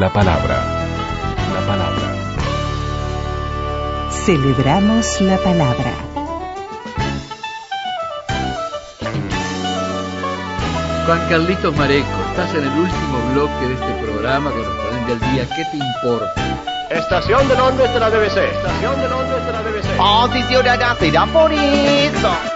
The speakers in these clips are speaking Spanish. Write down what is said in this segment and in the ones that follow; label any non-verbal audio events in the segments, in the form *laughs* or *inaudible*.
La palabra. La palabra. Celebramos la palabra. Juan Carlitos Mareco, estás en el último bloque de este programa correspondiente al día. ¿Qué te importa? Estación de Londres de la BBC. Estación de Londres de la BBC. Posicionada será por eso.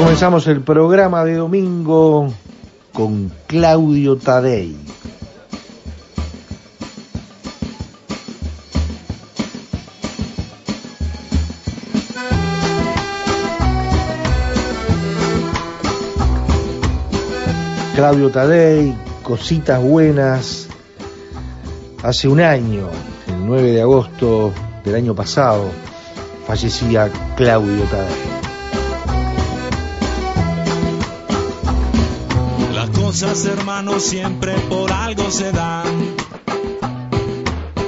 Comenzamos el programa de domingo con Claudio Tadei. Claudio Tadei, cositas buenas. Hace un año, el 9 de agosto del año pasado, fallecía Claudio Tadei. Cosas, hermanos, siempre por algo se dan.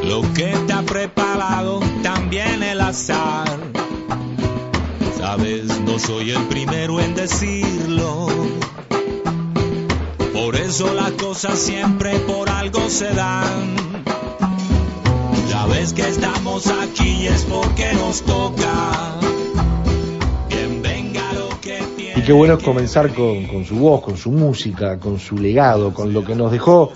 Lo que te ha preparado también el azar. Sabes, no soy el primero en decirlo. Por eso las cosas siempre por algo se dan. Ya ves que estamos aquí es porque nos toca. Qué bueno es comenzar con, con su voz, con su música, con su legado, con lo que nos dejó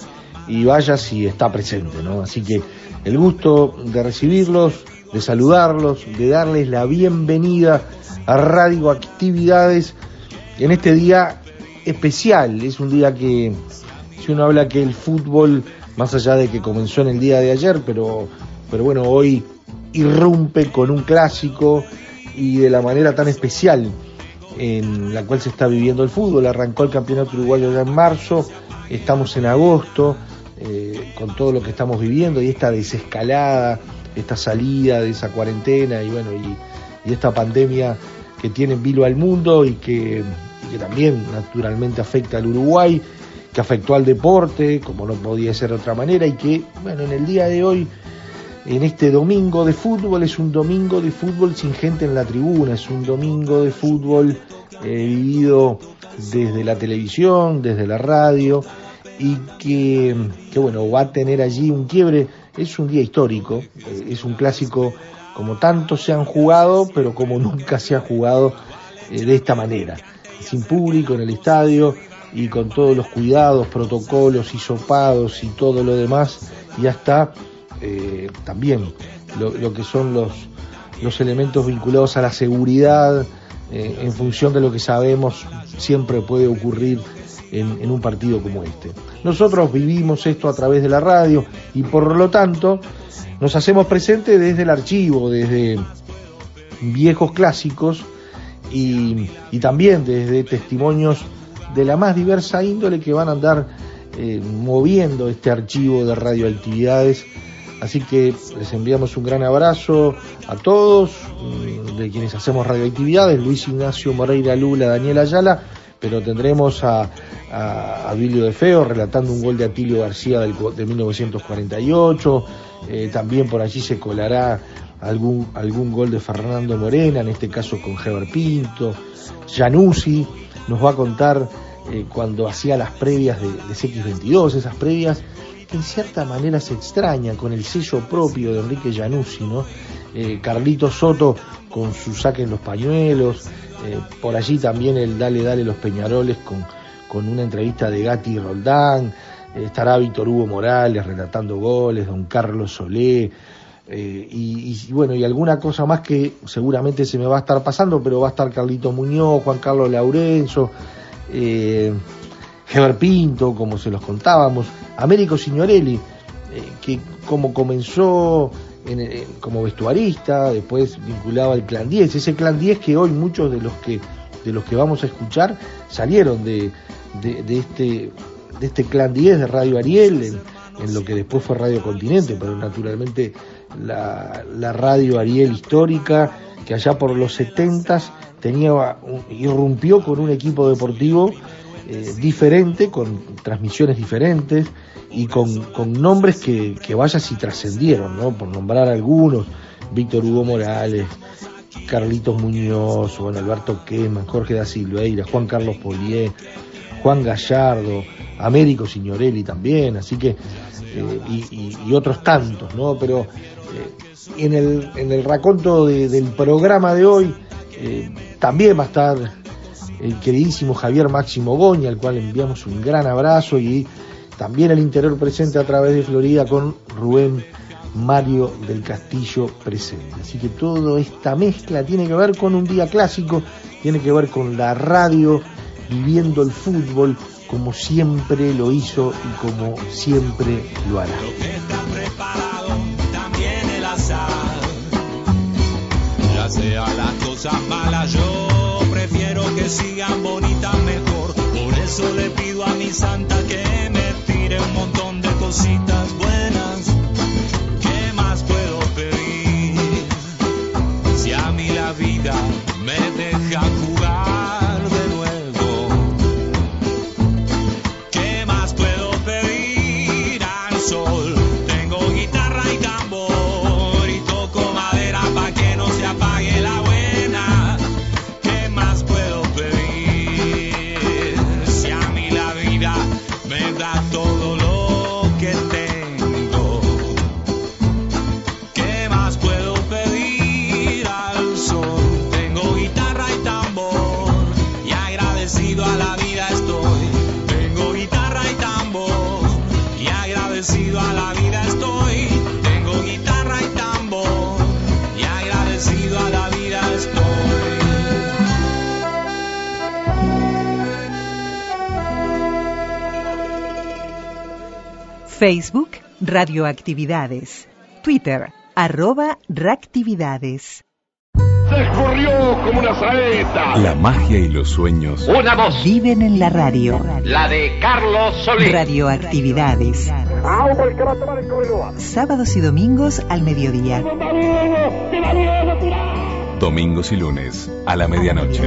y vaya si está presente, ¿no? Así que el gusto de recibirlos, de saludarlos, de darles la bienvenida a Radio Actividades en este día especial. Es un día que, si uno habla que el fútbol, más allá de que comenzó en el día de ayer, pero, pero bueno, hoy irrumpe con un clásico y de la manera tan especial en la cual se está viviendo el fútbol. Arrancó el campeonato uruguayo ya en marzo, estamos en agosto, eh, con todo lo que estamos viviendo y esta desescalada, esta salida de esa cuarentena y bueno, y, esta pandemia que tiene en vilo al mundo y que, y que también naturalmente afecta al Uruguay, que afectó al deporte, como no podía ser de otra manera, y que, bueno, en el día de hoy, en este domingo de fútbol, es un domingo de fútbol sin gente en la tribuna, es un domingo de fútbol eh, vivido desde la televisión, desde la radio, y que, que, bueno, va a tener allí un quiebre, es un día histórico, eh, es un clásico como tantos se han jugado, pero como *laughs* nunca se ha jugado eh, de esta manera, sin público en el estadio y con todos los cuidados, protocolos, hisopados y todo lo demás, y hasta eh, también lo, que son los, los elementos vinculados a la seguridad, eh, en función de lo que sabemos siempre puede ocurrir en, en un partido como este. Nosotros vivimos esto a través de la radio y por lo tanto nos hacemos presente desde el archivo, desde viejos clásicos y, y, también desde testimonios de la más diversa índole que van a andar eh, moviendo este archivo de radioactividades. Así que les enviamos un gran abrazo a todos, de quienes hacemos radioactividades, Luis Ignacio Moreira Lula, Daniel Ayala, pero tendremos a, a, a Bilio de Feo relatando un gol de Atilio García del, de 1948, eh, también por allí se colará algún, algún gol de Fernando Morena, en este caso con Heber Pinto, Januzzi nos va a contar eh, cuando hacía las previas de, de CX22, esas previas en cierta manera se extrañan con el sello propio de Enrique Januzzi, ¿no? Eh, Carlito Soto con su saque en los pañuelos, eh, por allí también el Dale Dale los Peñaroles con, con una entrevista de Gatti y Roldán, eh, estará Víctor Hugo Morales relatando goles, don Carlos Solé, y, y, bueno, y alguna cosa más que seguramente se me va a estar pasando, pero va a estar Carlito Muñoz, Juan Carlos Laurenzo, eh, Heber Pinto, como se los contábamos, Américo Signorelli, que como comenzó en- en- como vestuarista, después vinculaba al Clan 10, ese Clan 10 que hoy muchos de los que de los que vamos a escuchar salieron de, de, este de este Clan 10 de Radio Ariel en, en lo que después fue Radio Continente, pero naturalmente la, la radio Ariel histórica que allá por los 70 tenía irrumpió con un equipo deportivo eh, diferente, con transmisiones diferentes y con, nombres que, vaya si trascendieron, ¿no? Por nombrar algunos, Víctor Hugo Morales, Carlitos Muñoz, bueno, Alberto Quema, Jorge da Silveira, Juan Carlos Polié, Juan Gallardo, Américo Signorelli también, así que, eh, y, otros tantos, ¿no? Pero eh, en, el, en el raconto de- del programa de hoy también va a estar el queridísimo Javier Máximo Goña, al cual enviamos un gran abrazo y también el interior presente a través de Florida con Rubén Mario del Castillo presente. Así que toda esta mezcla tiene que ver con un día clásico, tiene que ver con la radio viviendo el fútbol como siempre lo hizo y como siempre lo hará. Las cosas yo prefiero que sigan bonitas mejor. Por eso le pido a mi santa que me tire un montón de cositas buenas. Facebook Radioactividades. Twitter arroba reactividades. Se escurrió como una saeta. La magia y los sueños Una voz, Viven en la radio. la de Carlos Solís. Radioactividades. Sábados y domingos al mediodía. domingos y lunes a la medianoche.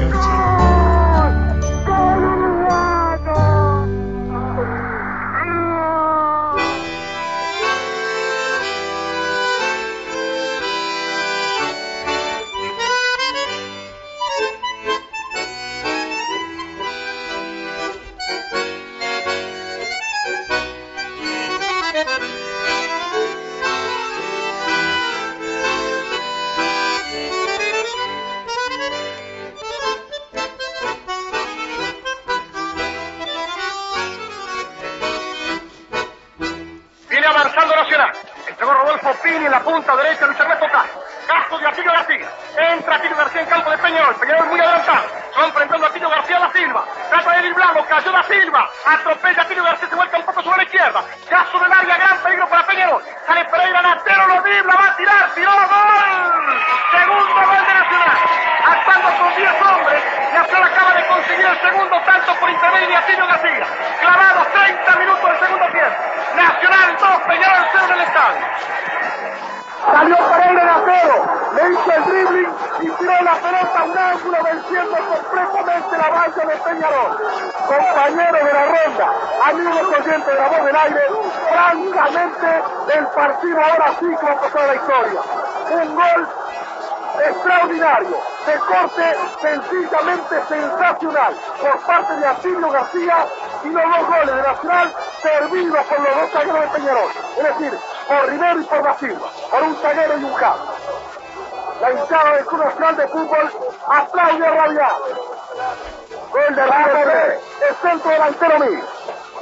Sencillamente sensacional por parte de Atilio García y los dos goles de Nacional servidos por los dos zagueros de Peñarol, es decir, por Rivero y por Da Silva, por un zaguero y un cabo. La hinchada del Club Nacional de Fútbol aplaude a rabiar. Gol de River el centro delantero mío.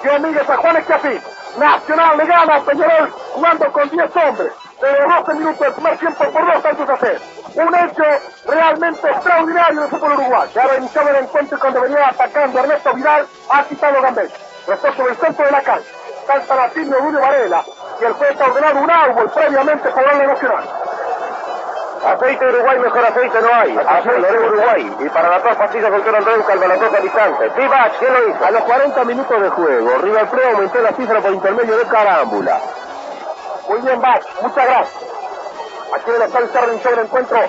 Yo Miguel a Juan Escafín. Nacional le gana a Peñarol jugando con 10 hombres. De los 12 minutos del primer tiempo por dos tantos a cero. Un hecho realmente extraordinario del fútbol uruguayo. Ya ha iniciado el encuentro y cuando venía atacando Ernesto Vidal, ha quitado Gambetta. Después sobre el centro de la cancha. Salta Latín Julio Varela. y el juez ha ordenado un árbol previamente favorable Nacional. Aceite Uruguay, mejor aceite no hay. Aceite de Uruguay. Y para las dos pastillas del Toro Andrés, Calvalacoca distante. Tibach, ¿quién lo hizo? A los 40 minutos de juego, River Plate aumentó la cifra por intermedio de Carámbula. Muy bien, Bach, muchas gracias. Aquí en el estadio Cerro sobre el encuentro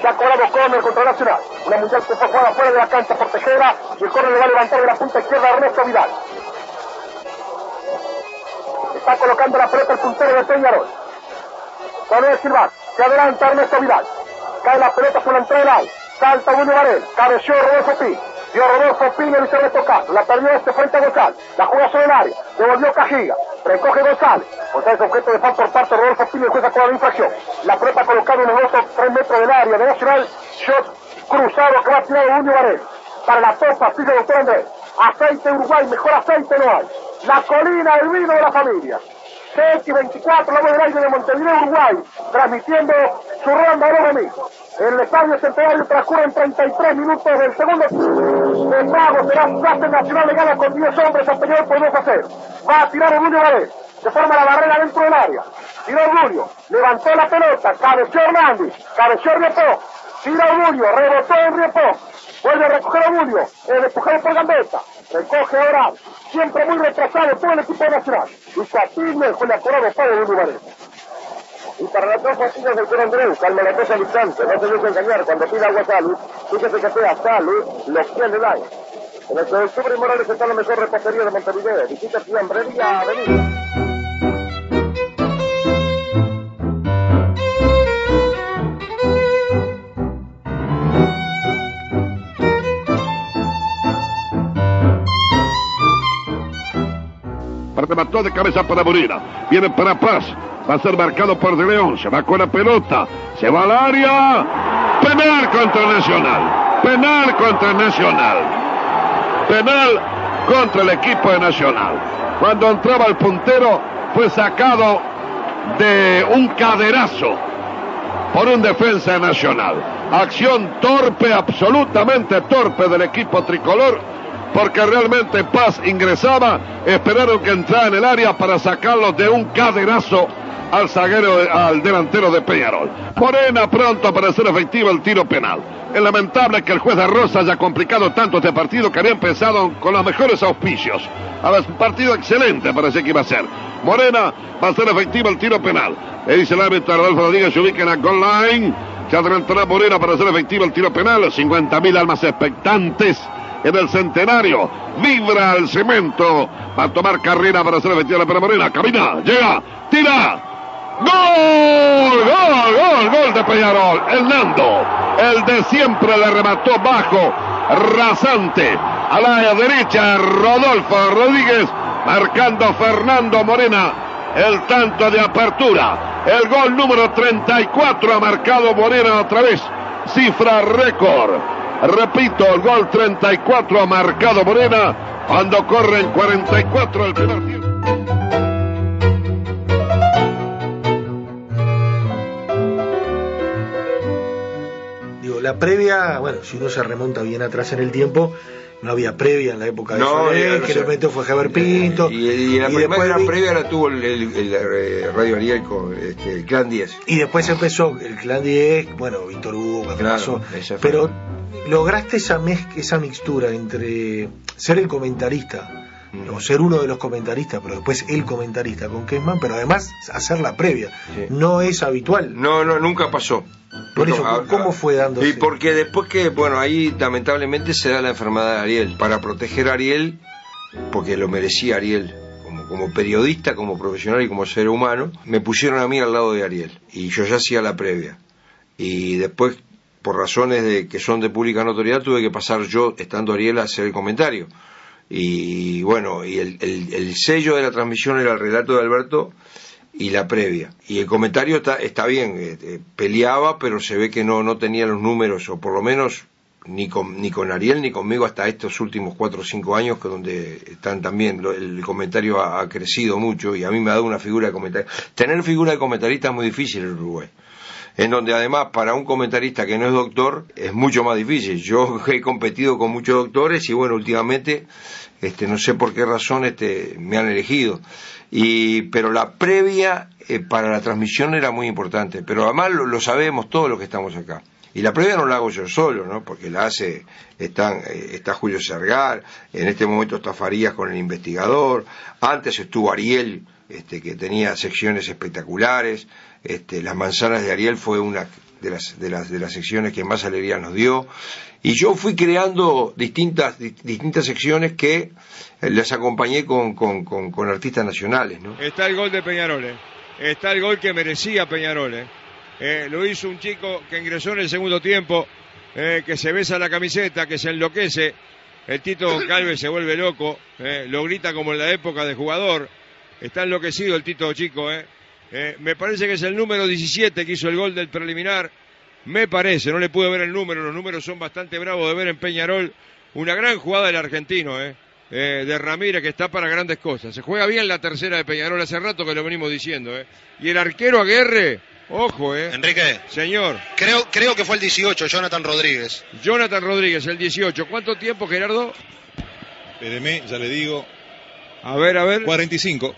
se ha cobrado córner contra Nacional. Una mundial que fue jugada fuera de la cancha por Tejera y el córner le va a levantar de la punta izquierda a Ernesto Vidal. Está colocando la pelota el puntero de Peñarol. Pone Silva, se adelanta Ernesto Vidal. Cae la pelota por la entrada Salta Julio Varel. Cabeció Rodolfo Pi. Dio Rodolfo Pi y se retocado. La perdió este frente a González. La juega sobre el área. Devolvió Cajiga. Recoge González. González objeto de falta por parte de Rodolfo Pi y el juez con la infracción. La pelota colocada en el otro 3 metros del área de Nacional. Shot cruzado que va a tirar Julio Varel. Para la topa sigue el doctor Andrés. Aceite Uruguay, mejor aceite no hay. La colina, el vino de la familia. CX24, la voz del aire de Montevideo, Uruguay, transmitiendo su ronda mismo. En el estadio centenario transcurren 33 minutos del segundo El mago será clase nacional le gana con 10 hombres a Peñarol por 2 a 0. Va a tirar Orgullo Varés. Se forma la barrera dentro del área. Tira Orgullo. Levantó la pelota. Cabeció Hernández. Cabeció Riepó. Tira Orgullo. Rebotó en Riepó. Vuelve a recoger Orgullo. El empujado por Gambetta. Recoge ahora. Siempre muy retrasado todo el equipo nacional. Y Patiño fue la corona de Varés. Y para las dos pastillas del Toro Andrés, calma la cosa al instante. No se deje engañar. Cuando pida agua salud, fíjese que sea salud, lo que le dan. En el de octubre Morales está la mejor repostería de Montevideo. Visita Fiambrería Avenida. Remató de cabeza para Morena. Viene para Paz. Va a ser marcado por De León. Se va con la pelota. Se va al área. Penal contra Nacional. Penal contra Nacional. Penal contra el equipo de Nacional. Cuando entraba el puntero fue sacado de un caderazo por un defensa nacional. Acción torpe, absolutamente torpe del equipo tricolor, porque realmente Paz ingresaba, esperaron que entrara en el área para sacarlo de un caderazo al zaguero, al delantero de Peñarol. Morena pronto para hacer efectivo el tiro penal. Es lamentable que el juez de Rosa haya complicado tanto este partido que había empezado con los mejores auspicios. A ver, un partido excelente parece que iba a ser. Morena va a hacer efectivo el tiro penal. Le dice el árbitro Rodolfo Rodríguez, se ubica en la goal line. Se adelantará Morena para hacer efectivo el tiro penal. 50 mil almas expectantes en el centenario. Vibra el cemento. Va a tomar carrera para hacer la pena Morena. Camina, llega, tira. ¡Gol! ¡Gol! ¡Gol! ¡Gol de Peñarol! El Nando. El de siempre le remató bajo. Rasante. A la derecha, Rodolfo Rodríguez. Marcando Fernando Morena. El tanto de apertura. El gol número 34 ha marcado Morena otra vez. Cifra récord. Repito, el gol 34 ha marcado Morena cuando corre en 44 el primer tiempo. Digo, la previa, bueno, si uno se remonta bien atrás en el tiempo, no había previa en la época de No, Soler, que el momento fue Javier Pinto. Y, y la y primera después vi- previa la tuvo el, el- el, eh, Radio Ariel con este, el Clan 10. Y después empezó el Clan 10, bueno, Víctor Hugo, Claro, fue. Pero lograste esa, mez- esa mixtura entre ser el comentarista. O ser uno de los comentaristas, pero después el comentarista con Kesman, pero además hacer la previa. Sí. No es habitual. No, no, nunca pasó. Por eso, ¿cómo fue dándose? Y porque después que, bueno, ahí lamentablemente se da la enfermedad de Ariel. Para proteger a Ariel, porque lo merecía Ariel, como, como periodista, como profesional y como ser humano, me pusieron a mí al lado de Ariel. Y yo ya hacía la previa. Y después, por razones de que son de pública notoriedad, tuve que pasar yo, estando Ariel, a hacer el comentario. Y bueno, y el, el- el sello de la transmisión era el relato de Alberto y la previa. Y el comentario está, está bien, eh, peleaba, pero se ve que no, no tenía los números, o por lo menos ni con, ni con Ariel ni conmigo hasta estos últimos cuatro o cinco años, que donde están también, lo- el comentario ha, ha crecido mucho y a mí me ha dado una figura de comentarista. Tener figura de comentarista es muy difícil en Uruguay. En donde además para un comentarista que no es doctor es mucho más difícil. Yo *laughs* he competido con muchos doctores y bueno, últimamente este, no sé por qué razón este, me han elegido. Y, pero la previa eh, para la transmisión era muy importante, pero además lo, sabemos todos los que estamos acá. Y la previa no la hago yo solo, ¿no? Porque la hace, están, eh, está Julio Sergar, en este momento está Farías con el investigador, antes estuvo Ariel, este, que tenía secciones espectaculares, este, Las manzanas de Ariel fue una de las, de las, de las secciones que más alegría nos dio, y yo fui creando distintas, distintas secciones que les acompañé con, con, artistas nacionales. ¿no? Está el gol de Peñarol, ¿eh? está el gol que merecía Peñarol. ¿eh? Eh, lo hizo un chico que ingresó en el segundo tiempo, que se besa la camiseta, que se enloquece. El Tito Calve se vuelve loco, lo grita como en la época de jugador. Está enloquecido el Tito Chico. Me parece que es el número 17 que hizo el gol del preliminar me parece, no le pude ver el número, los números son bastante bravos de ver en Peñarol. Una gran jugada del argentino, ¿eh? eh de Ramírez, que está para grandes cosas. Se juega bien la tercera de Peñarol, hace rato que lo venimos diciendo. ¿eh? Y el arquero Aguerre, ojo, ¿eh? Enrique. Señor. Creo, creo que fue el 18, Jonathan Rodríguez. Jonathan Rodríguez, el 18. ¿Cuánto tiempo, Gerardo? Espéreme, ya le digo. A ver, a ver. 45.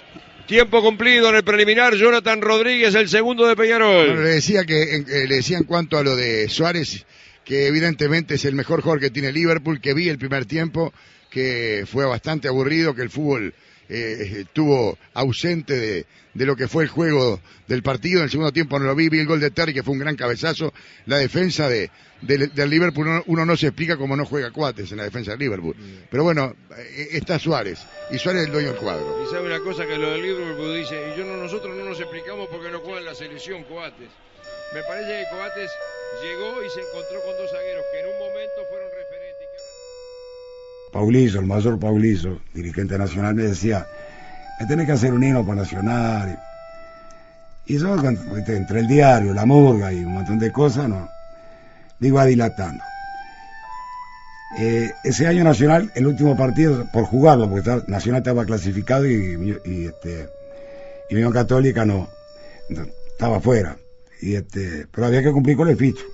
Tiempo cumplido en el preliminar, Jonathan Rodríguez, el segundo de Peñarol. le decía que eh, le decía en cuanto a lo de Suárez, que evidentemente es el mejor jugador que tiene Liverpool, que vi el primer tiempo, que fue bastante aburrido, que el fútbol eh, estuvo ausente de, de, lo que fue el juego del partido. En el segundo tiempo no lo vi, vi el gol de Terry, que fue un gran cabezazo. La defensa de, del Liverpool, uno, no se explica cómo no juega Cuates en la defensa del Liverpool. Pero bueno, eh, está Suárez, y Suárez es el dueño del cuadro. Y sabe una cosa que lo del Liverpool dice, y yo no, nosotros no nos explicamos porque no juega en la selección Coates. Me parece que Coates llegó y se encontró con dos zagueros que en un momento fueron Paulizo, el mayor Paulizo, dirigente nacional, me decía, me tenés que hacer un himno para Nacional. Y yo, entre el diario, la murga y un montón de cosas, no, digo, dilatando. Eh, ese año Nacional, el último partido, por jugarlo, porque Nacional estaba clasificado y, y, este, Unión Católica no, estaba fuera. Y este, pero había que cumplir con el ficho.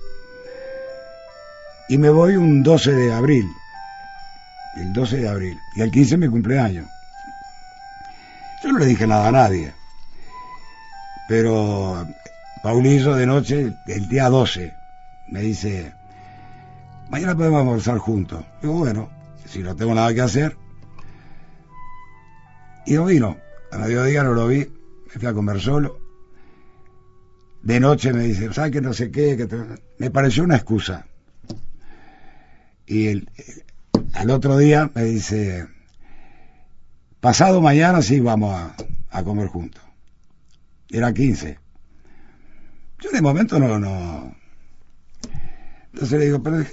Y me voy un 12 de abril, el 12 de abril, y el 15 mi cumpleaños. Yo no le dije nada a nadie, pero Paulillo de noche, el día 12, me dice, mañana podemos almorzar juntos. Digo, bueno, si no tengo nada que hacer. Y no vino. A mediodía no lo vi, me fui a comer solo. De noche me dice, ¿sabes que no sé qué? Que Me pareció una excusa. Y el, al otro día me dice, pasado mañana sí vamos a, comer juntos. Era 15. Yo de momento no, no, entonces le digo, pero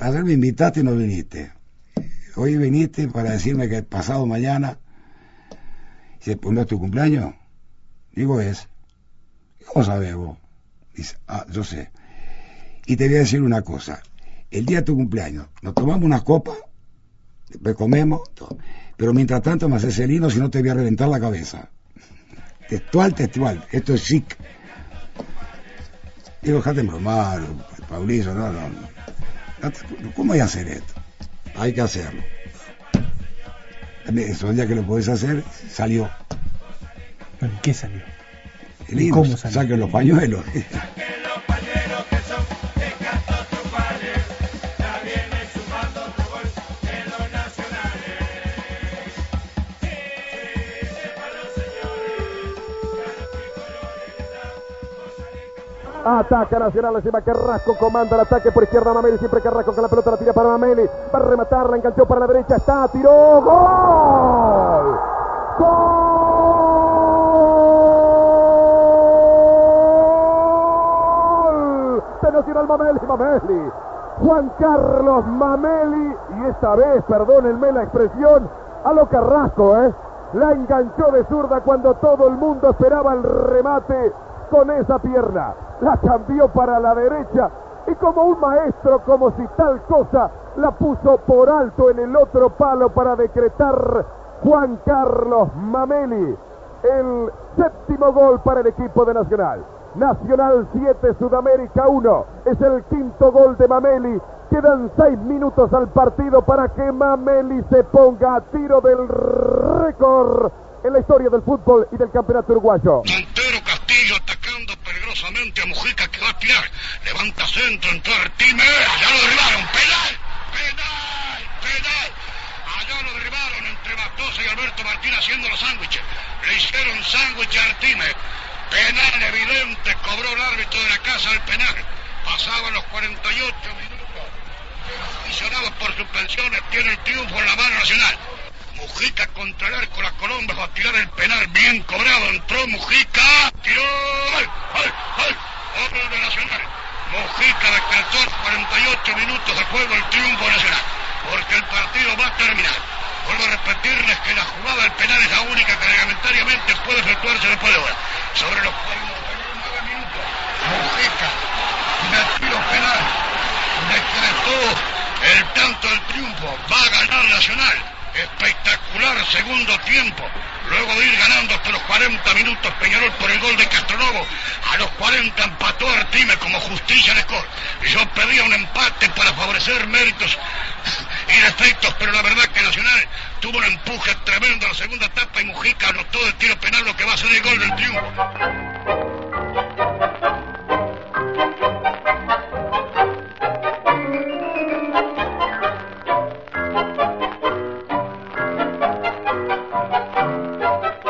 ayer me invitaste y no viniste. Hoy viniste para decirme que pasado mañana. Dice, pues no es tu cumpleaños. Digo, es. ¿Cómo sabes vos? Dice, ah, yo sé. Y te voy a decir una cosa. El día de tu cumpleaños, nos tomamos unas copas, después comemos, pero mientras tanto me haces el hino si no te voy a reventar la cabeza. Textual, textual. Esto es chic. Digo, déjate bromar, Paulillo, no, no, no. ¿Cómo hay que hacer esto? Hay que hacerlo. Eso, ya que lo podés hacer, salió. Bueno, ¿qué salió? El ¿Cómo salió? Saquen los pañuelos. *laughs* *laughs* Ataca Nacional, encima Carrasco, comanda el ataque por izquierda Mameli, siempre Carrasco con la pelota la tira para Mameli, va a rematarla, enganchó para la derecha, está, tiró, gol, gol. Nacional Mameli, Mameli, Juan Carlos Mameli, y esta vez, perdónenme la expresión, a lo Carrasco, ¿eh? La enganchó de zurda cuando todo el mundo esperaba el remate con esa pierna. La cambió para la derecha y como un maestro, como si tal cosa, la puso por alto en el otro palo para decretar Juan Carlos Mameli. El séptimo gol para el equipo de Nacional. Nacional 7, Sudamérica 1. Es el quinto gol de Mameli. Quedan seis minutos al partido para que Mameli se ponga a tiro del récord en la historia del fútbol y del campeonato uruguayo. A Mujica que va a tirar. Levanta centro, entró Artime. Allá lo derribaron. Penal. Penal. Penal. Allá lo derribaron entre Matosa y Alberto Martín haciendo los sándwiches. Le hicieron sándwich a Artime. Penal evidente. Cobró el árbitro de la casa del penal. Pasaban los 48 minutos. Aficionados por suspensiones tiene el triunfo en la mano nacional. Mujica contra el arco, la Colombia va a tirar el penal bien cobrado. Entró Mujica, tiró. ¡Gol! ¡Gol! Gol de Nacional. Mujica decretó 48 minutos de juego el triunfo nacional. Porque el partido va a terminar. Vuelvo a repetirles que la jugada del penal es la única que reglamentariamente puede efectuarse después de hora. Sobre los 49 minutos, Mujica de tiro penal decretó el tanto del triunfo. Va a ganar Nacional. Espectacular segundo tiempo. Luego de ir ganando hasta los 40 minutos Peñarol por el gol de Castronovo. A los 40 empató Artime como justicia de score. Yo pedía un empate para favorecer méritos y defectos, pero la verdad que Nacional tuvo un empuje tremendo en la segunda etapa y Mujica anotó el tiro penal lo que va a ser el gol del triunfo.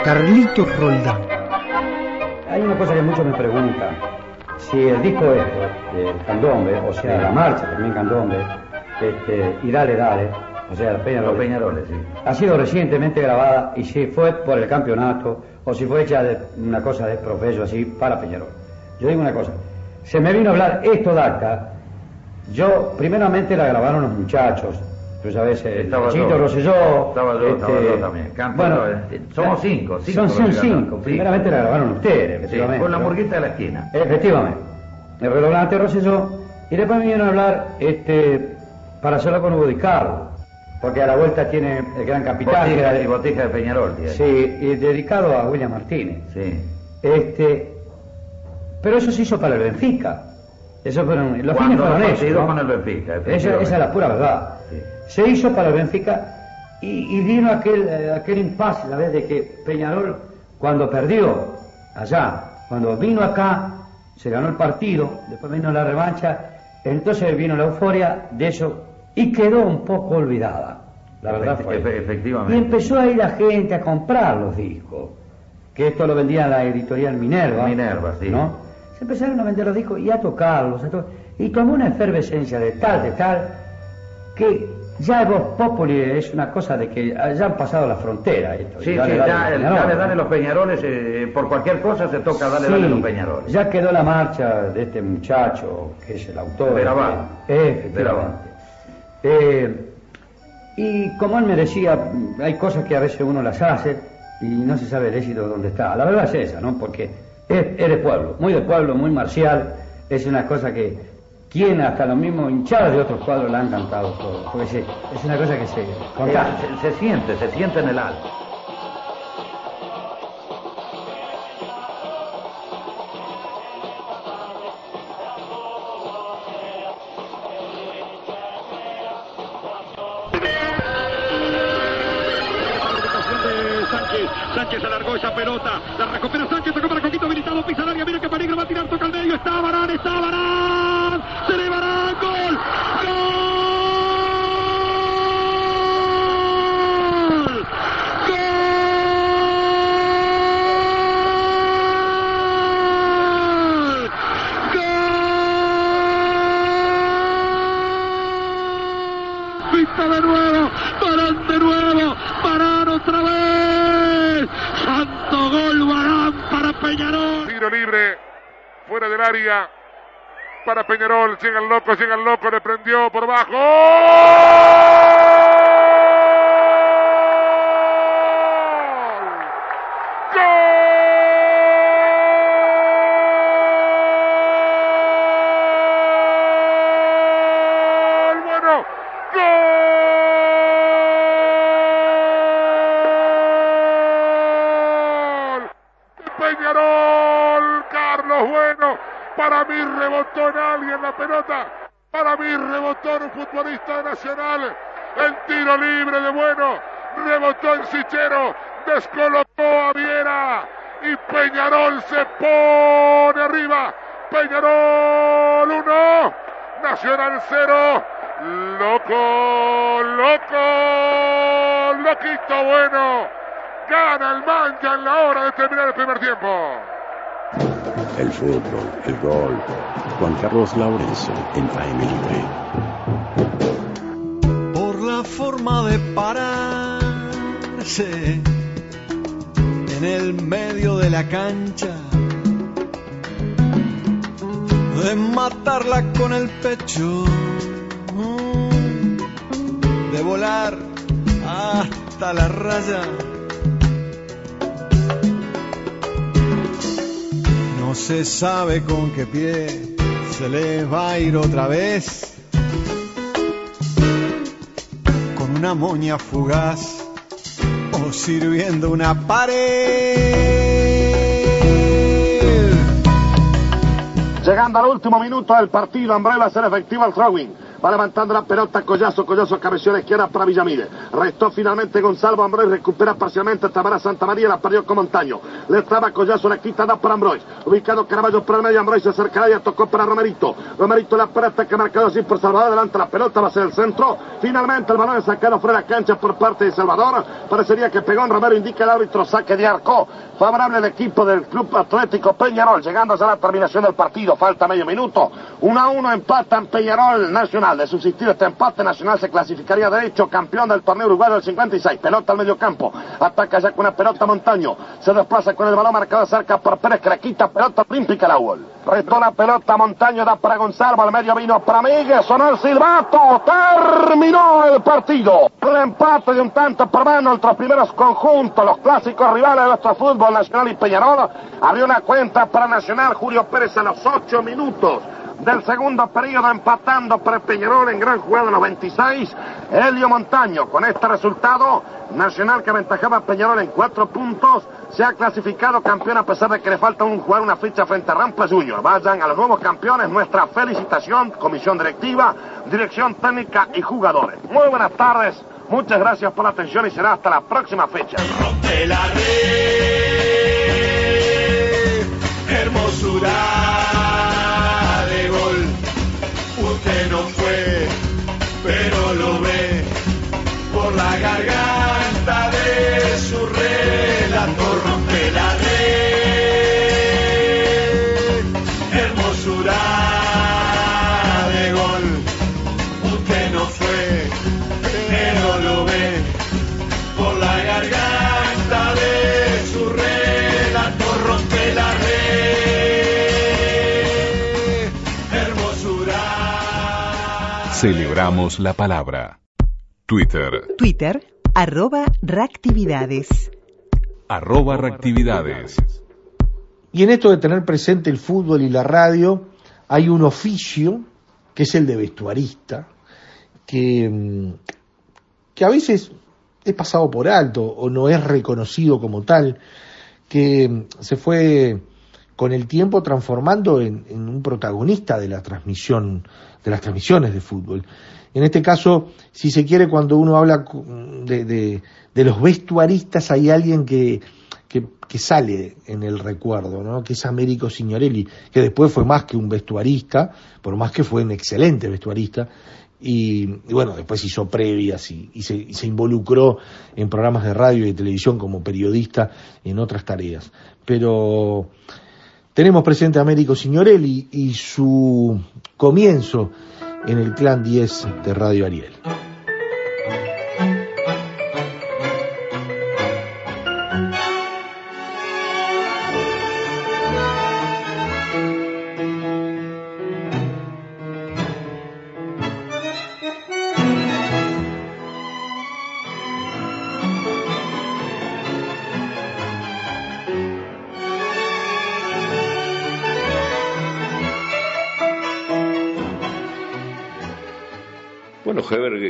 Carlitos Roldán. Hay una cosa que muchos me preguntan. Si el disco este, del candombe, o sea, la marcha también candombe, este, y Dale Dale, o sea, Peñaroles, Los Peñaroles, sí. ha sido recientemente grabada y si fue por el campeonato o si fue hecha de una cosa de profeso así para Peñarol. Yo digo una cosa, se me vino a hablar esto de acá, yo primeramente la grabaron los muchachos, tú sabes, el Estaba Chito yo. Rosselló, Estaba yo, estaba este, yo también. Canto bueno, eh. Somos cinco, cinco son, cinco, cantaron. primeramente la grabaron ustedes, Sí, efectivamente. con la murguita de la esquina. Efectivamente. El redoblante Rosselló. Y después me vinieron a hablar este, para hacerlo con Hugo Di Carlo. Porque a la vuelta tiene el gran capitán. Botija, de- y botija de Peñarol, tiene. Sí, y dedicado a William Martínez. Sí. Este, pero eso se hizo para el Benfica. Eso fueron, los Cuando fines fueron ¿no? con el Benfica, Esa, es la pura verdad. Se hizo para el Benfica y, y vino aquel, eh, aquel impasse, la vez de que Peñarol, cuando perdió allá, cuando vino acá, se ganó el partido, después vino la revancha, entonces vino la euforia de eso y quedó un poco olvidada. La verdad fue. efectivamente. Y empezó a ir la gente a comprar los discos. Que esto lo vendía la editorial Minerva. Minerva, sí. ¿no? Se empezaron a vender los discos y a tocarlos. a to- y tomó una efervescencia de tal, de tal, que ya el Voz Populi es una cosa de que ya han pasado la frontera. Esto, Sí, dale, sí, dale, ya dale, ¿no? dale los Peñaroles, eh, por cualquier cosa se toca dale, Sí, dale los Peñaroles. Ya quedó la marcha de este muchacho, que es el autor. Verabá. Eh, Efectivamente. Eh, y como él me decía, hay cosas que a veces uno las hace y no se sabe el éxito dónde está. La verdad es esa, ¿no? Porque es, es de pueblo, muy de pueblo, muy marcial. Es una cosa que quien hasta los mismos hinchados de otros cuadros la han cantado todo. Porque se- es una cosa que. Se, se siente, se siente en el alma. Para Peñarol, llega el loco, llega el loco, le prendió por abajo. ¡Gol! Bueno, ¡Gol! de Peñarol, Carlos Bueno. alguien la pelota. Para mí rebotó un futbolista de Nacional. El tiro libre de bueno. Rebotó en Sichero. Descolocó a Viera. Y Peñarol se pone arriba. Peñarol 1. Nacional 0. Loco, loco, loquito bueno. Gana el mancha en la hora de terminar el primer tiempo. El fútbol, el gol. Juan Carlos Laurenzo en AM Libre. Por la forma de en el medio de la cancha, de matarla con el pecho, de volar hasta la raya. No se sabe con qué pie se le va a ir otra vez. Con una moña fugaz sirviendo una pared. Llegando al último minuto del partido, André va a hacer efectivo el throwing. Va levantando la pelota, Collazo, Collazo, cabeceó a la izquierda para Villamide. Restó finalmente Gonzalo Ambrois, recupera parcialmente Tamara Santa María, la perdió con Montaño. Le traba Collazo, la quita, da para Ambrois. Ubicado Caraballo por el medio, Ambrois se acercará y tocó para Romerito. Romerito la pelota que ha marcado así por Salvador, adelante la pelota, va a ser el centro. Finalmente el balón es sacado fuera de cancha por parte de Salvador. Parecería que pegó en Romero, indica el árbitro, saque de arco. Favorable el equipo del Club Atlético Peñarol, llegándose a la terminación del partido. Falta medio minuto. 1 a 1 empatan Peñarol Nacional. De subsistir este empate, Nacional se clasificaría derecho campeón del torneo uruguayo del 56. Pelota al medio campo. Ataca ya con una pelota Montaño. Se desplaza con el balón marcado cerca por Pérez que la quita. Pelota olímpica la UOL. Restó la pelota Montaño, da para Gonzalo. Al medio vino para Miguel. Sonó el silbato. Terminó el partido. El empate de un tanto por mano entre los primeros conjuntos, los clásicos rivales de nuestro fútbol nacional y Peñarol. Abrió una cuenta para Nacional Julio Pérez a los ocho minutos del segundo periodo empatando para Peñarol en gran jugada 96. Helio Montaño, con este resultado, Nacional que aventajaba a Peñarol en cuatro puntos, se ha clasificado campeón a pesar de que le falta un jugar una ficha frente a Rampa Junior. Vayan a los nuevos campeones, nuestra felicitación, comisión directiva, dirección técnica y jugadores. Muy buenas tardes, muchas gracias por la atención y será hasta la próxima fecha. Garganta de su relator. Rompe la red, hermosura de gol. Usted no fue, pero lo ve por la garganta de su relator. Rompe la red, hermosura. Celebramos la palabra. Twitter, Twitter, arroba reactividades. arroba reactividades. Y en esto de tener presente el fútbol y la radio, hay un oficio, que es el de vestuarista, que, mm, que a veces es pasado por alto o no es reconocido como tal, que mm, se fue con el tiempo transformando en, en un protagonista de la transmisión, de las transmisiones de fútbol. En este caso, si se quiere, cuando uno habla de, los vestuaristas, hay alguien que, que, sale en el recuerdo, ¿no? que es Américo Signorelli, que después fue más que un vestuarista, por más que fue un excelente vestuarista, y, bueno, después hizo previas y, y se, y se involucró en programas de radio y de televisión como periodista en otras tareas. Pero tenemos presente a Américo Signorelli y su comienzo en el Clan 10 de Radio Ariel.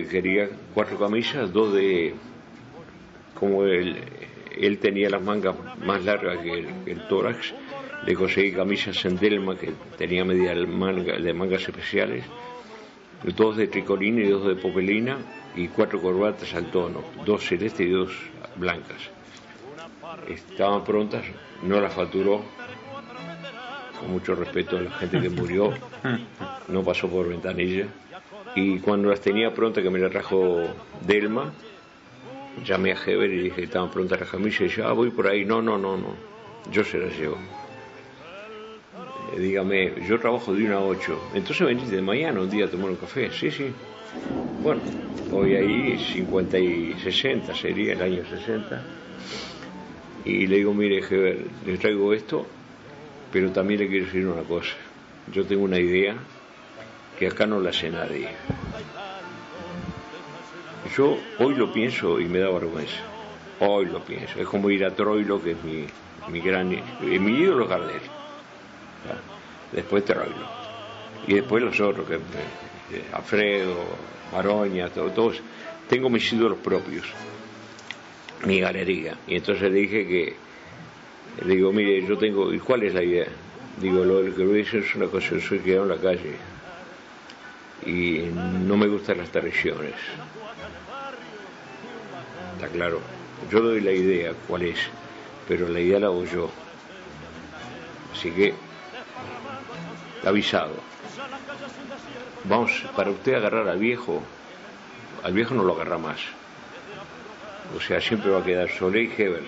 Quería cuatro camillas, dos de. Como él, él tenía las mangas más largas que el, que el tórax, le conseguí camisas en Delma que tenía media manga, de mangas especiales, dos de tricolina y dos de popelina y cuatro corbatas al tono, dos celestes y dos blancas. Estaban prontas, no las facturó, con mucho respeto a la gente que murió, *laughs* no pasó por ventanilla. Y cuando las tenía prontas, que me las trajo Delma, llamé a Heber y dije estaban prontas las camisas y dije, ah, voy por ahí. No, no, no, no, yo se las llevo. Eh, dígame, yo trabajo de 1 a 8, entonces venís de mañana un día a tomar un café. Sí, sí. Bueno, hoy ahí 50 y 60 sería el año 60. Y le digo, mire, Heber, le traigo esto, pero también le quiero decir una cosa. Yo tengo una idea que acá no la hace nadie. Yo hoy lo pienso y me da vergüenza. Hoy lo pienso. Es como ir a Troilo, que es mi, mi gran. mi ídolo es. ¿ya? Después Troilo. Y después los otros, que eh, Alfredo, Maroña, todo, todos. Tengo mis ídolos propios. Mi galería. Y entonces le dije que. Digo, mire, yo tengo. ¿Y cuál es la idea? Digo, lo que a decir es una cosa, yo soy criado en la calle. Y no me gustan las traiciones. Está claro. Yo doy la idea cuál es, pero la idea la hago yo. Así que, avisado. Vamos, para usted agarrar al viejo, al viejo no lo agarra más. O sea, siempre va a quedar Solé y Heber.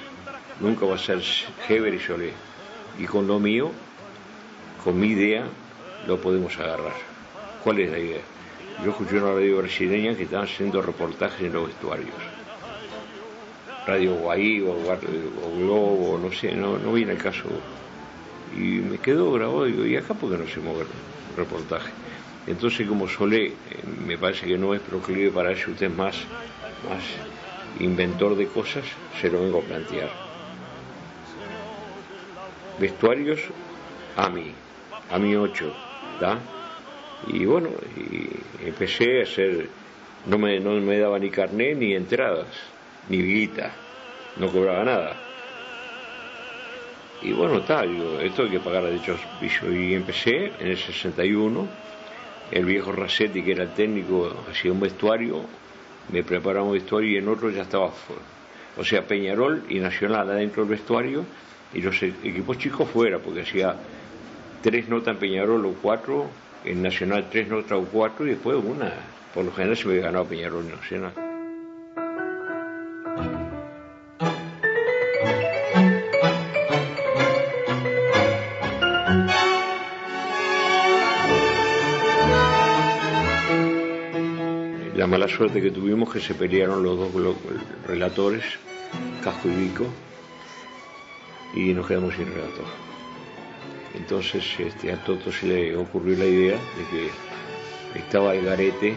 Nunca va a ser Heber y Solé. Y con lo mío, con mi idea, lo podemos agarrar. ¿Cuál es la idea? Yo escuché una radio brasileña que estaban haciendo reportajes en los vestuarios. Radio Guaí o, o Globo, no sé, no, no viene el caso. Y me quedó grabado, digo, ¿y acá por qué no el reportaje? Entonces, como Solé eh, me parece que no es proclive para eso, usted es más, más inventor de cosas, se lo vengo a plantear. Vestuarios, a mí, a mí 8, ¿da? Y bueno, empecé a hacer, no me, no me daba ni carné ni entradas, ni guita, no cobraba nada. Y bueno, tal, esto hay que pagar derechos piso. Y empecé en el 61, el viejo Racetti, que era el técnico, hacía un vestuario, me preparaba un vestuario y en otro ya estaba. O sea, Peñarol y Nacional adentro del vestuario y los e- equipos chicos fuera, porque hacía tres notas en Peñarol o cuatro, en Nacional tres notas o cuatro y después una. Por lo general se me ganado Peñarol Nacional. La mala suerte que tuvimos que se pelearon los dos relatores, Casco y Vico, y nos quedamos sin relator. Entonces este, a Toto se le ocurrió la idea de que estaba el garete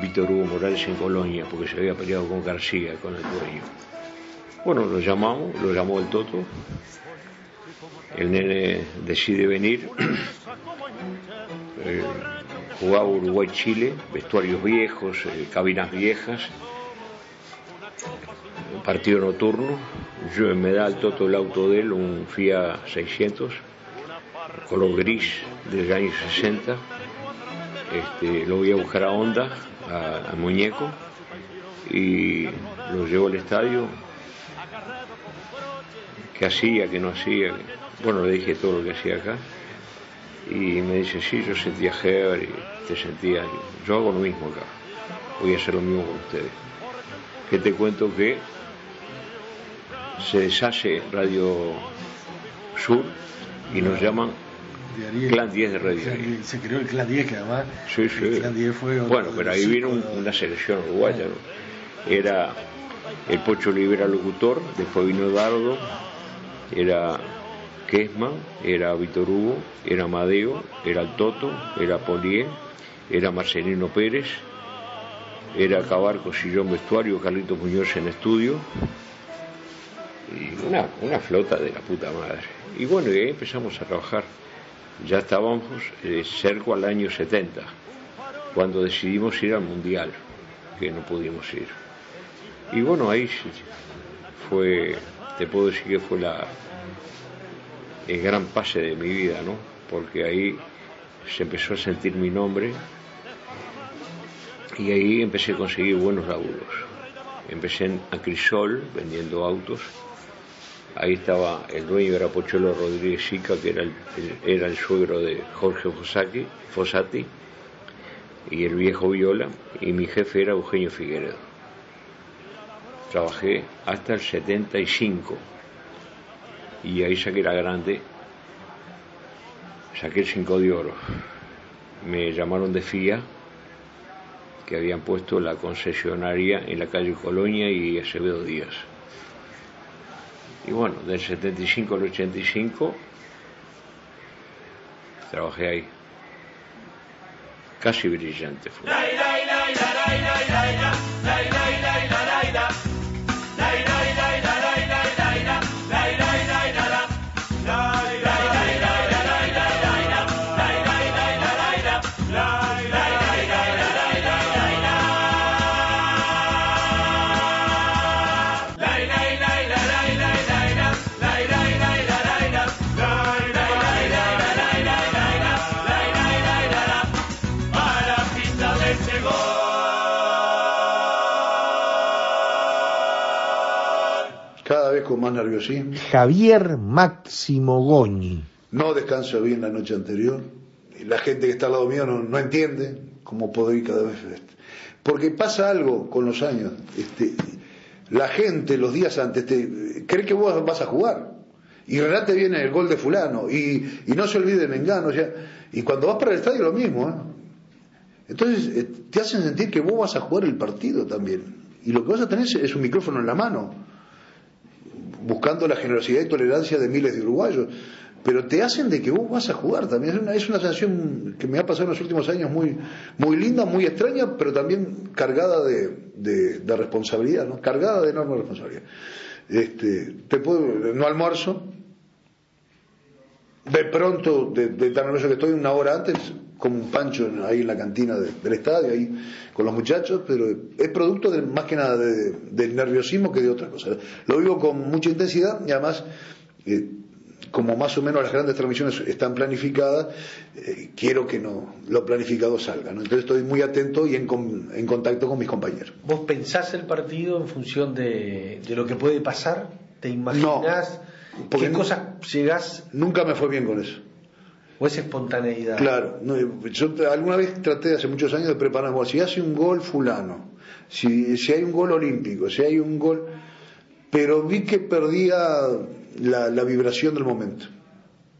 Víctor Hugo Morales en Colonia, porque se había peleado con García, con el dueño. Bueno, lo llamamos, lo llamó el Toto, el nene decide venir, Eh, jugaba Uruguay-Chile, vestuarios viejos, eh, cabinas viejas, partido nocturno, yo me da al Toto el auto de él, un Fiat 600, color gris del año 60, este, lo voy a buscar a Honda, a, a Muñeco, y lo llevo al estadio, qué hacía, qué no hacía, bueno, le dije todo lo que hacía acá, y me dice, sí, yo sentía Heber y te sentía, yo hago lo mismo acá, voy a hacer lo mismo con ustedes. Que te cuento que se deshace Radio Sur y nos llaman. Clan 10 de Radio Se, se creó el Clan 10, que además Sí, sí. el Clan 10 fue Bueno, pero ahí vino un- una selección uruguaya. ¿no? Era el Pocho Libera locutor, después vino Dardo, era Kesman, era Víctor Hugo, era Amadeo, era el Toto, era Polié, era Marcelino Pérez, era Cabarco Sillón Vestuario, Carlitos Muñoz en estudio, y una, una flota de la puta madre. Y bueno, y ahí empezamos a trabajar. Ya estábamos eh, cerca al año 70, cuando decidimos ir al Mundial, que no pudimos ir. Y bueno, ahí fue, te puedo decir que fue la, el gran pase de mi vida, ¿no? Porque ahí se empezó a sentir mi nombre y ahí empecé a conseguir buenos laburos. Empecé en Acrisol vendiendo autos. Ahí estaba el dueño era Pocholo Rodríguez Sica, que era el, era el suegro de Jorge Fossati, Fossati, y el viejo Viola, y mi jefe era Eugenio Figueredo. Trabajé hasta el 75 y ahí saqué la grande, saqué el 5 de oro. Me llamaron de FIA, que habían puesto la concesionaria en la calle Colonia y Acevedo Díaz. Y bueno, del 75 al 85 trabajé ahí. Casi brillante fue. Más nerviosismo. Javier Máximo Goñi. No descanso bien la noche anterior. La gente que está al lado mío no, no entiende cómo puedo ir cada vez. este. Porque pasa algo con los años. Este, la gente los días antes te, cree que vos vas a jugar. Y relate viene el gol de fulano. Y, y no se olvide de Mengano. o sea, y cuando vas para el estadio lo mismo. ¿eh? Entonces eh, te hacen sentir que vos vas a jugar el partido también. Y lo que vas a tener es un micrófono en la mano buscando la generosidad y tolerancia de miles de uruguayos, pero te hacen de que vos vas a jugar también. Es una, es una sensación que me ha pasado en los últimos años muy, muy linda, muy extraña, pero también cargada de, de- responsabilidad, ¿no? cargada de enorme responsabilidad. Este, te puedo, no almuerzo, de pronto, de, de tan nervioso que estoy, una hora antes, como un pancho ahí en la cantina de- del estadio, ahí con los muchachos, pero es producto de, más que nada de- del nerviosismo que de otra cosa. Lo vivo con mucha intensidad y además, eh, como más o menos las grandes transmisiones están planificadas, eh, quiero que no lo planificado salga. ¿no? Entonces estoy muy atento y en, en contacto con mis compañeros. ¿Vos pensás el partido en función de, de lo que puede pasar? ¿Te imaginás porque qué cosas llegás? Nunca me fue bien con eso. ¿O es espontaneidad? Claro, no, yo alguna vez traté hace muchos años de preparar, bueno, si hace un gol fulano, si, si hay un gol olímpico, si hay un gol, pero vi que perdía la, la vibración del momento.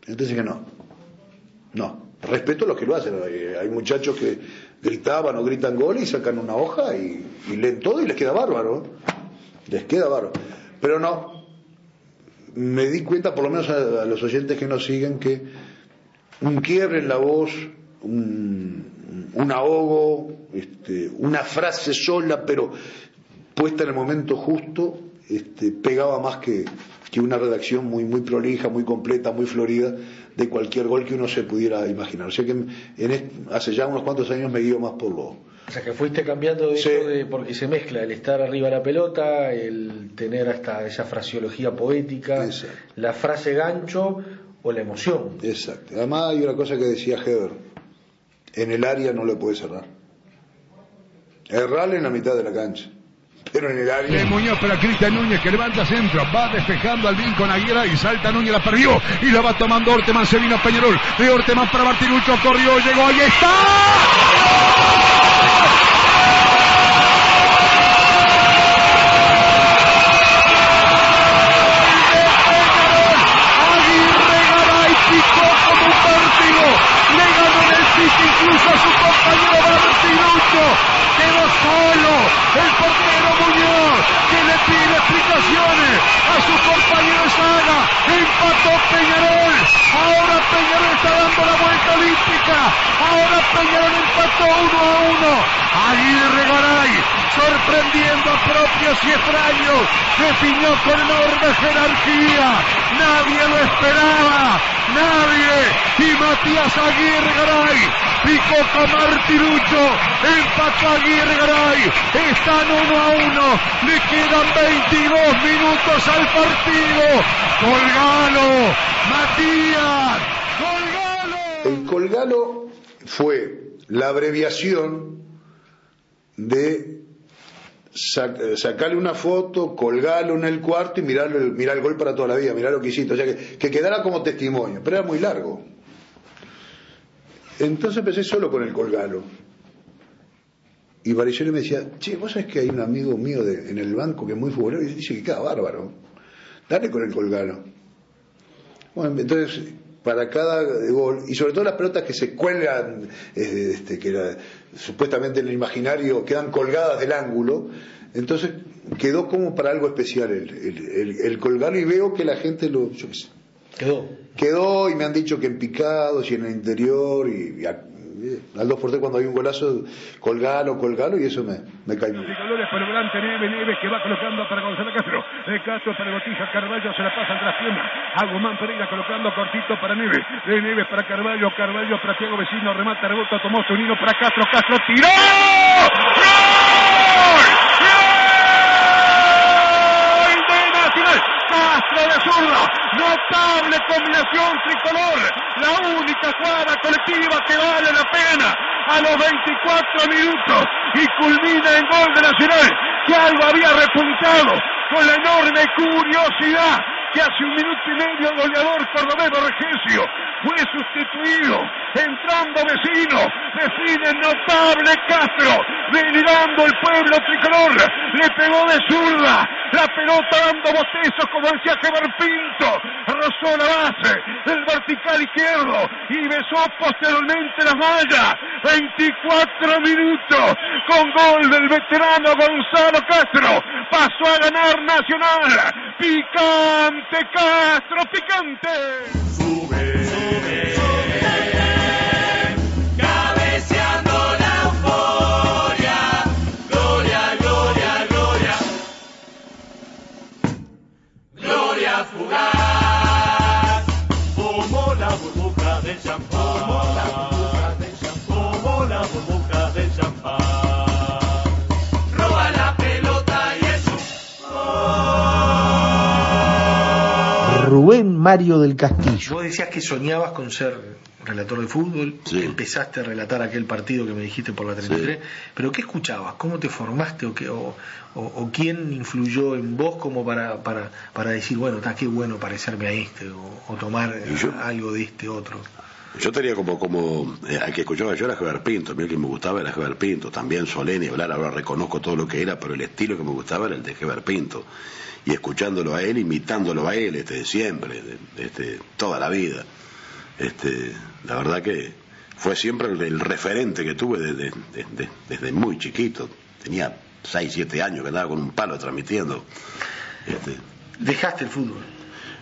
Entonces que no, no, respeto a los que lo hacen, hay, muchachos que gritaban o gritan gol y sacan una hoja y, y leen todo y les queda bárbaro, les queda bárbaro, pero no, me di cuenta, por lo menos a, a los oyentes que nos siguen, que un quiebre en la voz, un, un ahogo, este, una frase sola, pero puesta en el momento justo, este, pegaba más que, que una redacción muy, muy prolija, muy completa, muy florida de cualquier gol que uno se pudiera imaginar. O sea que en hace ya unos cuantos años me guío más por lo, O sea, que fuiste cambiando de Sí. eso de, porque se mezcla el estar arriba de la pelota, el tener hasta esa fraseología poética, la frase gancho o la emoción. Exacto. Además hay una cosa que decía Heber, en el área no le puede cerrar. Errarle en la mitad de la cancha, pero en el área... De Muñoz para Cristian Núñez que levanta centro, va despejando al bien con Aguirre y salta Núñez, la perdió y la va tomando Orteman, se vino Peñarol, de Orteman para Martinucho, corrió, llegó, ahí está. Saga, empató Peñarol, ahora Peñarol está dando la vuelta olímpica, ahora Peñarol empató uno a uno, Aguirre Garay sorprendiendo a propios y extraños, definió con enorme jerarquía, nadie lo esperaba, nadie, y Matías Aguirre Garay picó con Martirucho, empató Aguirre Garay, están uno a uno, le quedan 22 minutos al partido, Colgalo, Matías, Colgalo. El colgalo fue la abreviación de eh, sacarle una foto, colgarlo en el cuarto y mirarlo, el- mirar el gol para toda la vida, mirar lo que hiciste, o sea, que, que quedara como testimonio, pero era muy largo. Entonces empecé solo con el colgalo. Y Varillero me decía, che, vos sabés que hay un amigo mío en el banco que es muy futbolero y dice que queda bárbaro. Dale con el colgalo. Bueno, entonces, para cada gol, y sobre todo las pelotas que se cuelgan, eh, este, que era- supuestamente en el imaginario quedan colgadas del ángulo, entonces quedó como para algo especial el, el, el- y veo que la gente lo... yo qué sé, Quedó. Quedó y me han dicho que en picados y en el interior y, y a- al 2 por 3 cuando hay un golazo, colgalo, colgalo y eso me, me cae muy bien. Castro. Para se la pasa entre las piernas. A Guzmán Pereira colocando cortito para. De para para Vecino, remata, tomó Zunino para Castro, Castro tiró. ¡Gol de Nacional! Castro de zurda, notable combinación tricolor, la única jugada colectiva que vale la pena. A los 24 minutos. Y culmina en gol de Nacional, que algo había repuntado con la enorme curiosidad que hace un minuto y medio el goleador cordobero Regencio fue sustituido, entrando vecino, define notable Castro, delirando el pueblo tricolor, le pegó de zurda, la pelota dando botezos como decía Geber Pinto, rozó la base del vertical izquierdo y besó posteriormente las mallas, 24 minutos con gol del veterano Gonzalo Castro, pasó a ganar Nacional, picante Castro, picante. La euforia, gloria, gloria, gloria, gloria fugaz, como la burbuja del champán, como la burbuja del champán, como la burbuja del champán, Mario del Castillo. Vos decías que soñabas con ser relator de fútbol, que empezaste a relatar aquel partido que me dijiste por la 33, pero ¿qué escuchabas? ¿Cómo te formaste o, qué, o, o- o quién influyó en vos como para, para, para decir, bueno, está qué bueno parecerme a este o, o tomar algo de este otro? Yo tenía como, como eh, al que escuchaba yo era Javier Pinto, a mí el que me gustaba era Javier Pinto, también Soleni, hablar, ahora reconozco todo lo que era, pero el estilo que me gustaba era el de Javier Pinto. Y escuchándolo a él, imitándolo a él, este, siempre, este, toda la vida. Este, la verdad que fue siempre el, el referente que tuve desde, desde, desde muy chiquito. Tenía 6, 7 años que andaba con un palo transmitiendo. Este, Dejaste el fútbol.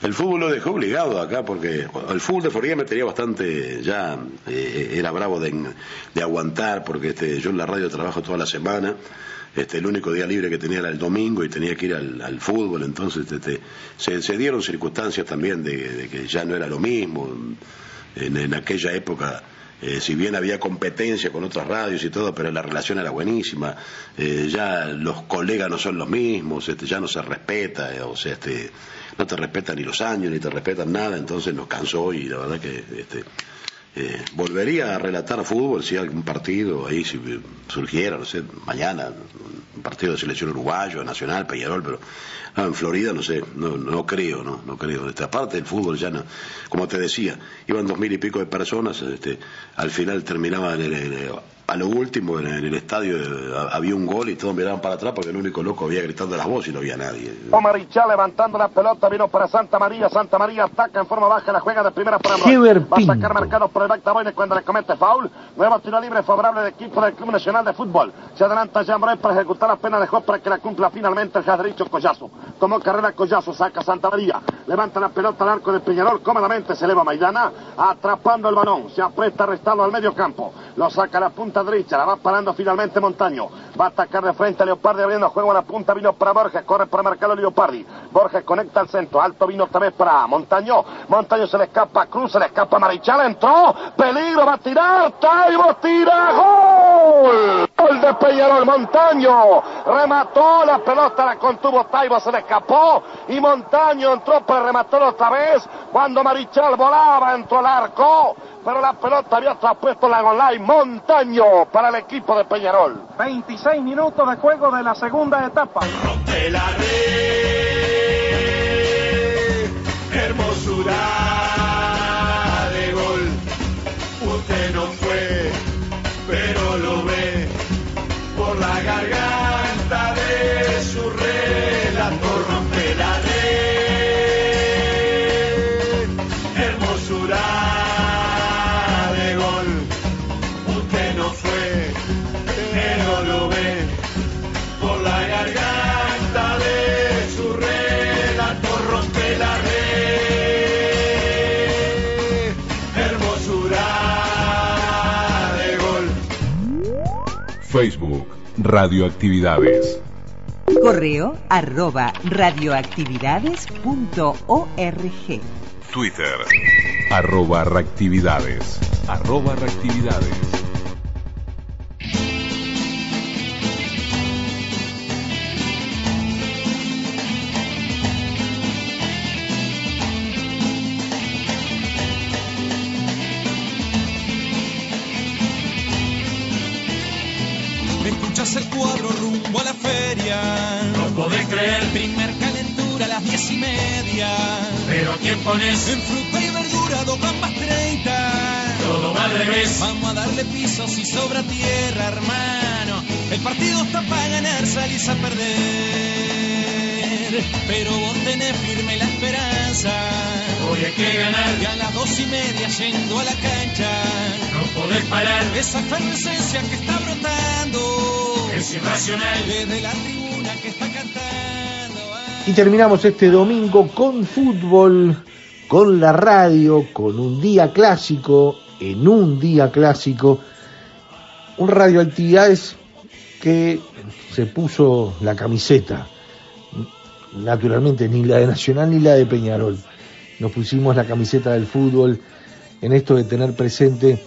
el fútbol lo dejó obligado acá porque el fútbol de Forquilla me tenía bastante ya eh, era bravo de, de aguantar porque este yo en la radio trabajo toda la semana este el único día libre que tenía era el domingo y tenía que ir al, al fútbol entonces este, se, dieron circunstancias también de, de que ya no era lo mismo. En, en aquella época eh, si bien había competencia con otras radios y todo, pero la relación era buenísima, eh, ya los colegas no son los mismos, este, ya no se respeta, eh, o sea, este, no te respetan ni los años, ni te respetan nada, entonces nos cansó y la verdad que este, eh, volvería a relatar fútbol si algún partido ahí si surgiera, no sé, mañana, un partido de selección uruguayo, nacional, Peñarol, pero no, en Florida no sé, no, no creo, no, no creo. Este, aparte del fútbol ya no, como te decía, iban dos mil y pico de personas, este, al final terminaban en el- a lo último en el, estadio eh, había un gol y todos miraban para atrás porque el único loco había gritando las voces y no había nadie. Marichal levantando la pelota, vino para Santa María, Santa María ataca en forma baja, la juega de primera para Heber Va a sacar marcado por el Bactaboine cuando le comete foul. Nuevo tiro libre favorable del equipo del Club Nacional de Fútbol. Se adelanta Jean Bray para ejecutar la pena, dejó para que la cumpla finalmente el Jadricho Collazo. Tomó carrera Collazo, saca Santa María. Levanta la pelota al arco de Peñarol. Cómodamente se eleva Maidana, atrapando el balón. Se apresta a restarlo al medio campo. Lo saca a la punta derecha. La va parando finalmente Montaño. Va a atacar de frente a Leopardi abriendo juego a la punta. Vino para Borges. Corre para marcarlo Leopardi. Borges conecta al centro. Alto vino otra vez para Montaño. Montaño se le escapa. Cruz se le escapa. Marichal entró. Peligro. Va a tirar. Taibo tira. ¡Gol! Gol de Peñarol. Montaño. Remató la pelota. La contuvo Taibo. Se le escapó. Y Montaño entró para rematar otra vez. Cuando Marichal volaba. Entró al arco. Pero la pelota había traspuesto la online. Montaño para el equipo de Peñarol. 26 minutos de juego de la segunda etapa. Rompe la red, hermosura Radioactividades. Correo arroba radioactividades.org. Twitter, arroba reactividades. Arroba reactividades. Sobra tierra, hermano. El partido está para ganar, salís a perder. Pero vos tenés firme la esperanza. Hoy hay que ganar. Y a las dos y media yendo a la cancha. No podés parar. Esa efervescencia que está brotando. Es irracional. Desde la tribuna que está cantando. Y terminamos este domingo con fútbol, con la radio, con un día clásico, en un día clásico, un radioactividades que se puso la camiseta, naturalmente ni la de Nacional ni la de Peñarol. Nos pusimos la camiseta del fútbol en esto de tener presente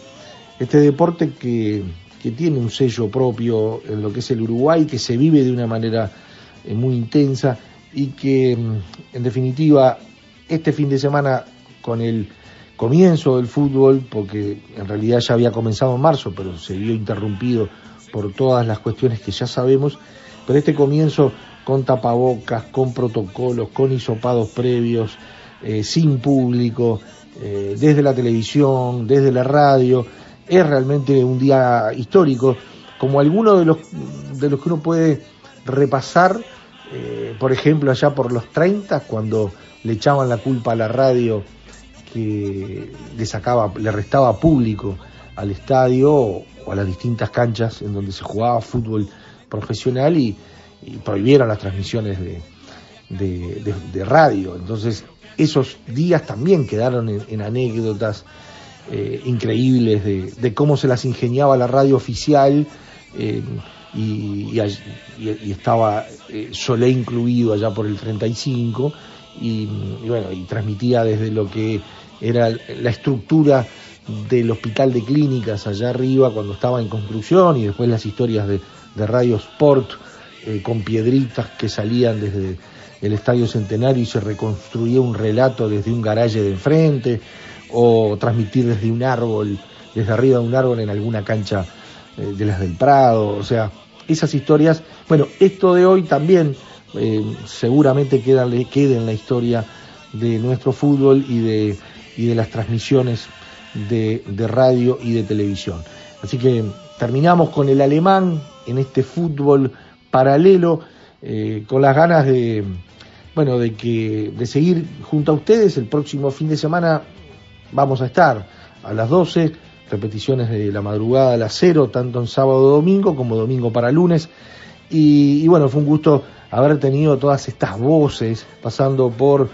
este deporte que, que tiene un sello propio en lo que es el Uruguay, que se vive de una manera eh, muy intensa y que mm, en definitiva este fin de semana con el comienzo del fútbol, porque en realidad ya había comenzado en marzo, pero se vio interrumpido por todas las cuestiones que ya sabemos, pero este comienzo con tapabocas, con protocolos, con hisopados previos, eh, sin público, eh, desde la televisión, desde la radio, es realmente un día histórico, como alguno de los, de los que uno puede repasar, eh, por ejemplo, allá por los 30, cuando le echaban la culpa a la radio que le sacaba, le restaba público al estadio o a las distintas canchas en donde se jugaba fútbol profesional y, prohibieron las transmisiones de, de, radio. Entonces, esos días también quedaron en, anécdotas eh, increíbles de, cómo se las ingeniaba la radio oficial eh, y, y, y, estaba eh, Solé incluido allá por el 35 y, bueno, y transmitía desde lo que era la estructura del hospital de clínicas allá arriba cuando estaba en construcción y después las historias de, de Radio Sport eh, con piedritas que salían desde el Estadio Centenario y se reconstruía un relato desde un garaje de enfrente o transmitir desde un árbol, desde arriba de un árbol en alguna cancha eh, de las del Prado, o sea, esas historias, bueno, esto de hoy también eh, seguramente queda, queda en la historia de nuestro fútbol y de, y de las transmisiones de, de radio y de televisión. Así que terminamos con el alemán en este fútbol paralelo, eh, con las ganas de, bueno, de que, de seguir junto a ustedes el próximo fin de semana vamos a estar a las 12, repeticiones de la madrugada a las 0, tanto en sábado domingo como domingo para lunes. Y, bueno, fue un gusto haber tenido todas estas voces, pasando por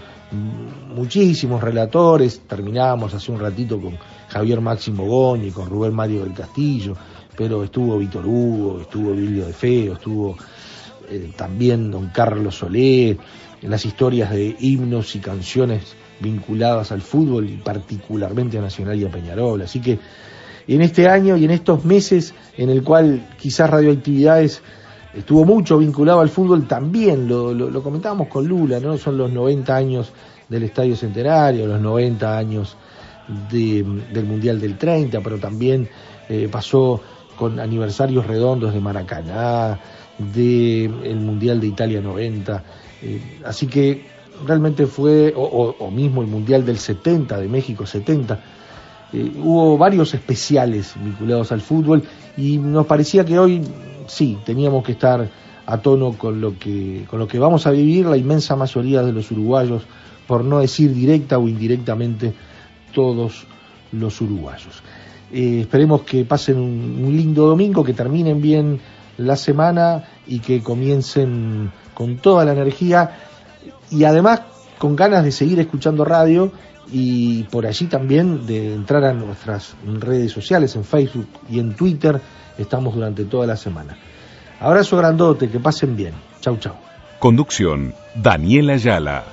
muchísimos relatores, terminábamos hace un ratito con Javier Máximo Goñi, con Rubén Mario del Castillo, pero estuvo Víctor Hugo, estuvo Vilio de Feo, estuvo eh, también don Carlos Solé, en las historias de himnos y canciones vinculadas al fútbol y particularmente a Nacional y a Peñarol. Así que en este año y en estos meses en el cual quizás Radioactividades estuvo mucho vinculado al fútbol, también lo, comentábamos con Lula, ¿no? Son los 90 años del Estadio Centenario, los 90 años del Mundial del 30, pero también eh, pasó con aniversarios redondos de Maracaná, del Mundial de Italia 90. Eh, así que realmente fue, o, mismo el Mundial del 70, de México 70. Eh, hubo varios especiales vinculados al fútbol y nos parecía que hoy sí, teníamos que estar a tono con lo que, con lo que vamos a vivir la inmensa mayoría de los uruguayos, por no decir directa o indirectamente todos los uruguayos. Eh, esperemos que pasen un, lindo domingo, que terminen bien la semana y que comiencen con toda la energía y además con ganas de seguir escuchando radio y por allí también de entrar a nuestras redes sociales, en Facebook y en Twitter. Estamos durante toda la semana. Abrazo grandote, que pasen bien. Chau, chau. Conducción, Daniela Ayala.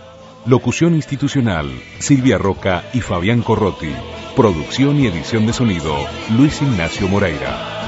Locución institucional, Silvia Roca y Fabián Corrotti. Producción y edición de sonido, Luis Ignacio Moreira.